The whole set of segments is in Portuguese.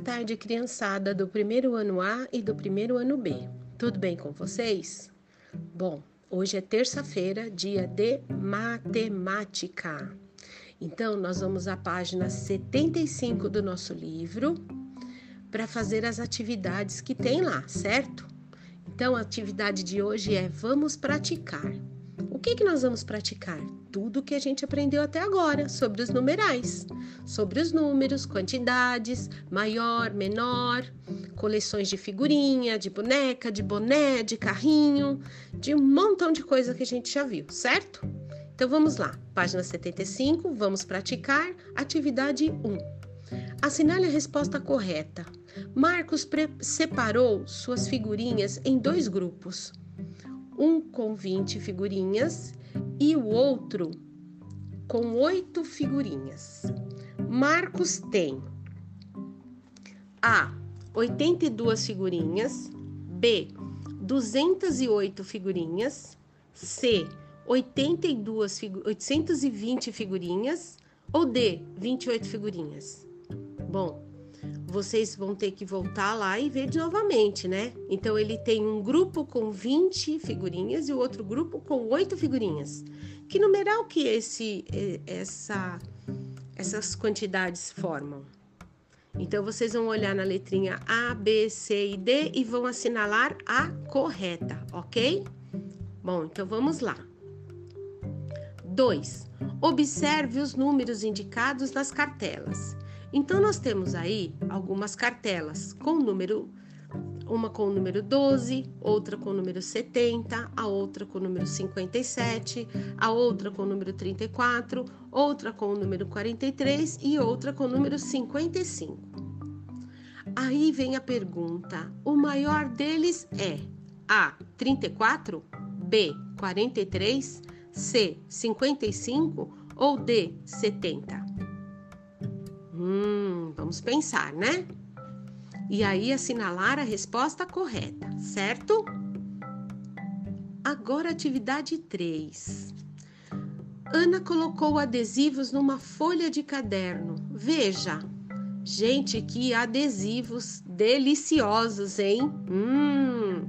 tarde, criançada do primeiro ano A e do primeiro ano B. Tudo bem com vocês? Bom, hoje é terça-feira, dia de matemática. Então, nós vamos à página 75 do nosso livro para fazer as atividades que tem lá, certo? Então, a atividade de hoje é vamos praticar. O que, que nós vamos praticar? Tudo que a gente aprendeu até agora sobre os numerais, sobre os números, quantidades, maior, menor, coleções de figurinha, de boneca, de boné, de carrinho, de um montão de coisa que a gente já viu, certo? Então vamos lá, página 75, vamos praticar atividade 1. Assinale a resposta correta. Marcos separou suas figurinhas em dois grupos um com 20 figurinhas e o outro com oito figurinhas. Marcos tem A. 82 figurinhas, B. 208 figurinhas, C. 82 820 figurinhas ou D. 28 figurinhas. Bom, vocês vão ter que voltar lá e ver novamente, né? Então ele tem um grupo com 20 figurinhas e o outro grupo com 8 figurinhas. Que numeral que esse essa essas quantidades formam? Então vocês vão olhar na letrinha A, B, C e D e vão assinalar a correta, OK? Bom, então vamos lá. 2. Observe os números indicados nas cartelas. Então, nós temos aí algumas cartelas com número, uma com o número 12, outra com o número 70, a outra com o número 57, a outra com o número 34, outra com o número 43 e outra com o número 55. Aí vem a pergunta: o maior deles é A, 34, B, 43, C, 55 ou D, 70? Vamos pensar, né? E aí assinalar a resposta correta, certo? Agora, atividade 3. Ana colocou adesivos numa folha de caderno. Veja. Gente, que adesivos deliciosos, hein? Hum,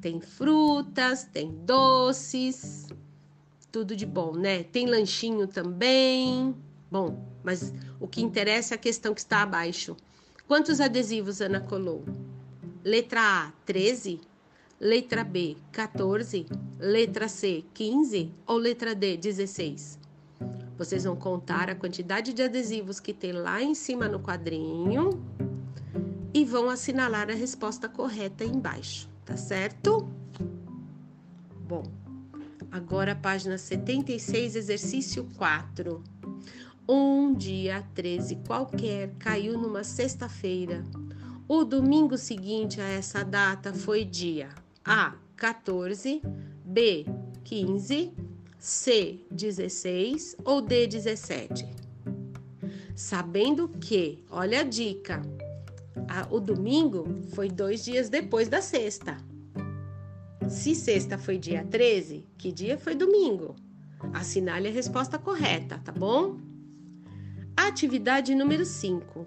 tem frutas, tem doces, tudo de bom, né? Tem lanchinho também. Bom, mas o que interessa é a questão que está abaixo. Quantos adesivos Ana colou? Letra A, 13. Letra B, 14. Letra C, 15. Ou letra D, 16? Vocês vão contar a quantidade de adesivos que tem lá em cima no quadrinho e vão assinalar a resposta correta embaixo, tá certo? Bom, agora página 76, exercício 4. Um dia 13 qualquer caiu numa sexta-feira. O domingo seguinte a essa data foi dia A 14, B 15, C 16 ou D 17. Sabendo que, olha a dica, a, o domingo foi dois dias depois da sexta. Se sexta foi dia 13, que dia foi domingo? Assinale a resposta correta, tá bom? Atividade número 5.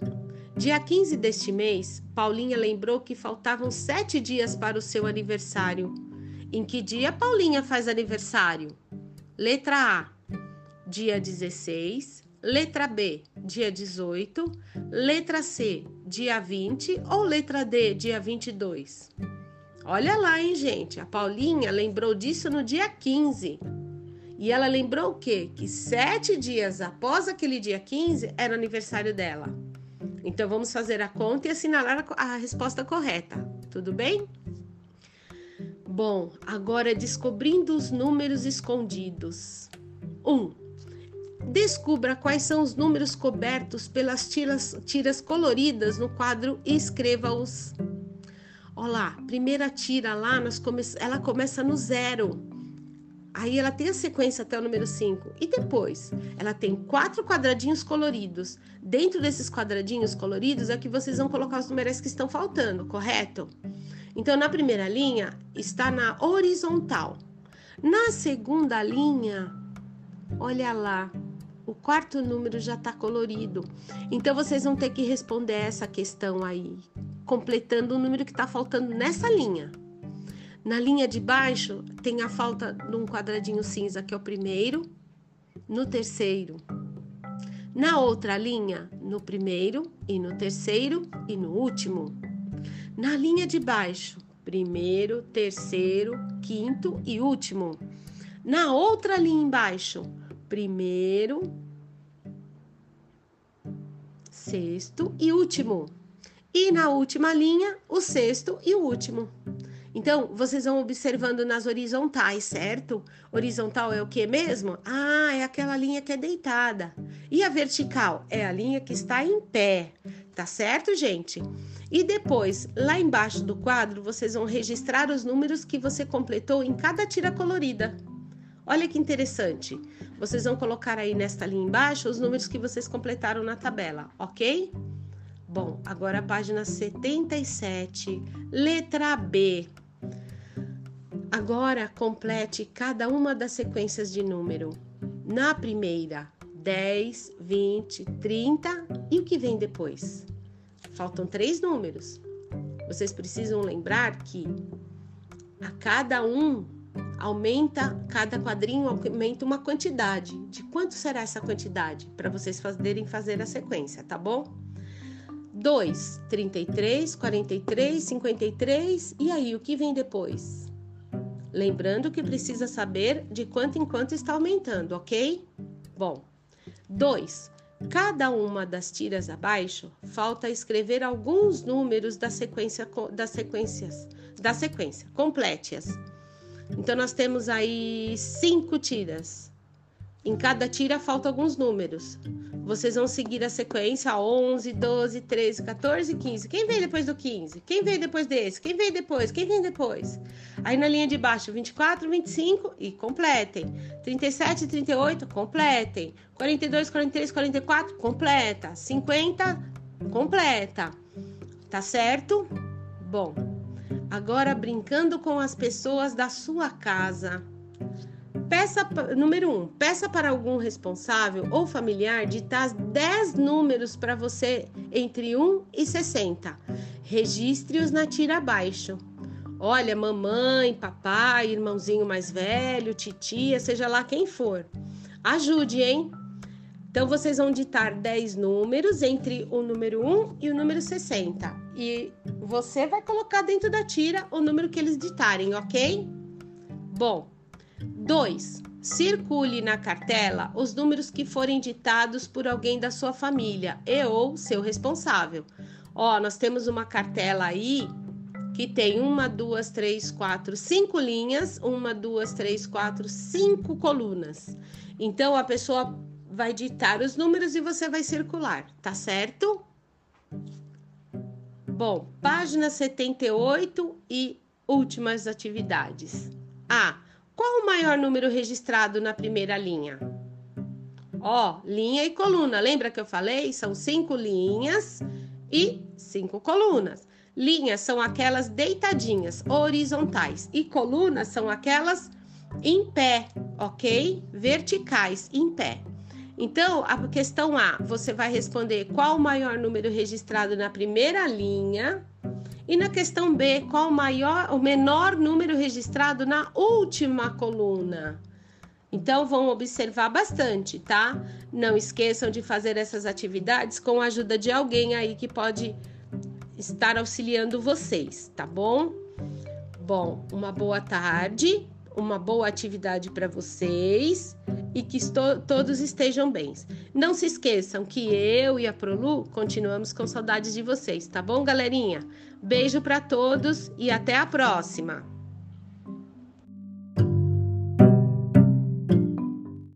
Dia 15 deste mês, Paulinha lembrou que faltavam sete dias para o seu aniversário. Em que dia Paulinha faz aniversário? Letra A, dia 16. Letra B, dia 18. Letra C, dia 20. Ou letra D, dia 22? Olha lá, hein, gente? A Paulinha lembrou disso no dia 15. E ela lembrou o quê? Que sete dias após aquele dia 15 era aniversário dela. Então vamos fazer a conta e assinalar a, resposta correta. Tudo bem? Bom, agora descobrindo os números escondidos. 1. Um, descubra quais são os números cobertos pelas tiras, tiras coloridas no quadro e escreva-os. Olá, primeira tira lá, come, ela começa no zero. Aí ela tem a sequência até o número 5. E depois, ela tem quatro quadradinhos coloridos. Dentro desses quadradinhos coloridos é que vocês vão colocar os numerais que estão faltando, correto? Então, na primeira linha, está na horizontal. Na segunda linha, olha lá, o quarto número já está colorido. Então vocês vão ter que responder essa questão aí, completando o número que está faltando nessa linha. Na linha de baixo tem a falta de um quadradinho cinza, que é o primeiro, no terceiro. Na outra linha, no primeiro e no terceiro e no último. Na linha de baixo, primeiro, terceiro, quinto e último. Na outra linha embaixo, primeiro, sexto e último. E na última linha, o sexto e o último. Então, vocês vão observando nas horizontais, certo? Horizontal é o que mesmo? Ah, é aquela linha que é deitada. E a vertical é a linha que está em pé. Tá certo, gente? E depois, lá embaixo do quadro, vocês vão registrar os números que você completou em cada tira colorida. Olha que interessante. Vocês vão colocar aí nesta linha embaixo os números que vocês completaram na tabela, ok? Bom, agora a página 77, letra B. Agora complete cada uma das sequências de número. Na primeira, 10, 20, 30 e o que vem depois? Faltam três números. Vocês precisam lembrar que a cada um aumenta, cada quadrinho aumenta uma quantidade. De quanto será essa quantidade? Para vocês poderem fazer a sequência, tá bom? 2, 33, 43, 53, e aí o que vem depois? Lembrando que precisa saber de quanto em quanto está aumentando, ok? Bom, 2. Cada uma das tiras abaixo falta escrever alguns números da sequência das sequências da sequência. Complete-as. Então, nós temos aí cinco tiras. Em cada tira faltam alguns números. Vocês vão seguir a sequência 11, 12, 13, 14, 15. Quem vem depois do 15? Quem vem depois desse? Quem vem depois? Quem vem depois? Aí na linha de baixo, 24, 25 e completem. 37, 38, completem. 42, 43, 44, completa. 50, completa. Tá certo? Bom. Agora, brincando com as pessoas da sua casa. Peça, número um, peça para algum responsável ou familiar ditar 10 números para você entre 1 e 60. Registre-os na tira abaixo. Olha, mamãe, papai, irmãozinho mais velho, titia, seja lá quem for. Ajude, hein? Então, vocês vão ditar 10 números entre o número 1 e o número 60. E você vai colocar dentro da tira o número que eles ditarem, ok? Bom, 2. Circule na cartela os números que forem ditados por alguém da sua família e ou seu responsável. Ó, nós temos uma cartela aí que tem uma, duas, três, quatro, cinco linhas, uma, duas, três, quatro, cinco colunas. Então a pessoa vai ditar os números e você vai circular, tá certo? Bom, página 78 e últimas atividades. A. Qual o maior número registrado na primeira linha? Ó, linha e coluna. Lembra que eu falei? São cinco linhas e cinco colunas. Linhas são aquelas deitadinhas, horizontais, e colunas são aquelas em pé, ok? Verticais, em pé. Então, a questão A, você vai responder qual o maior número registrado na primeira linha. E na questão B, qual o maior, o menor número registrado na última coluna? Então, vão observar bastante, tá? Não esqueçam de fazer essas atividades com a ajuda de alguém aí que pode estar auxiliando vocês, tá bom? Bom, uma boa tarde uma boa atividade para vocês e que todos estejam bem. Não se esqueçam que eu e a Prolu continuamos com saudades de vocês, tá bom, galerinha? Beijo para todos e até a próxima.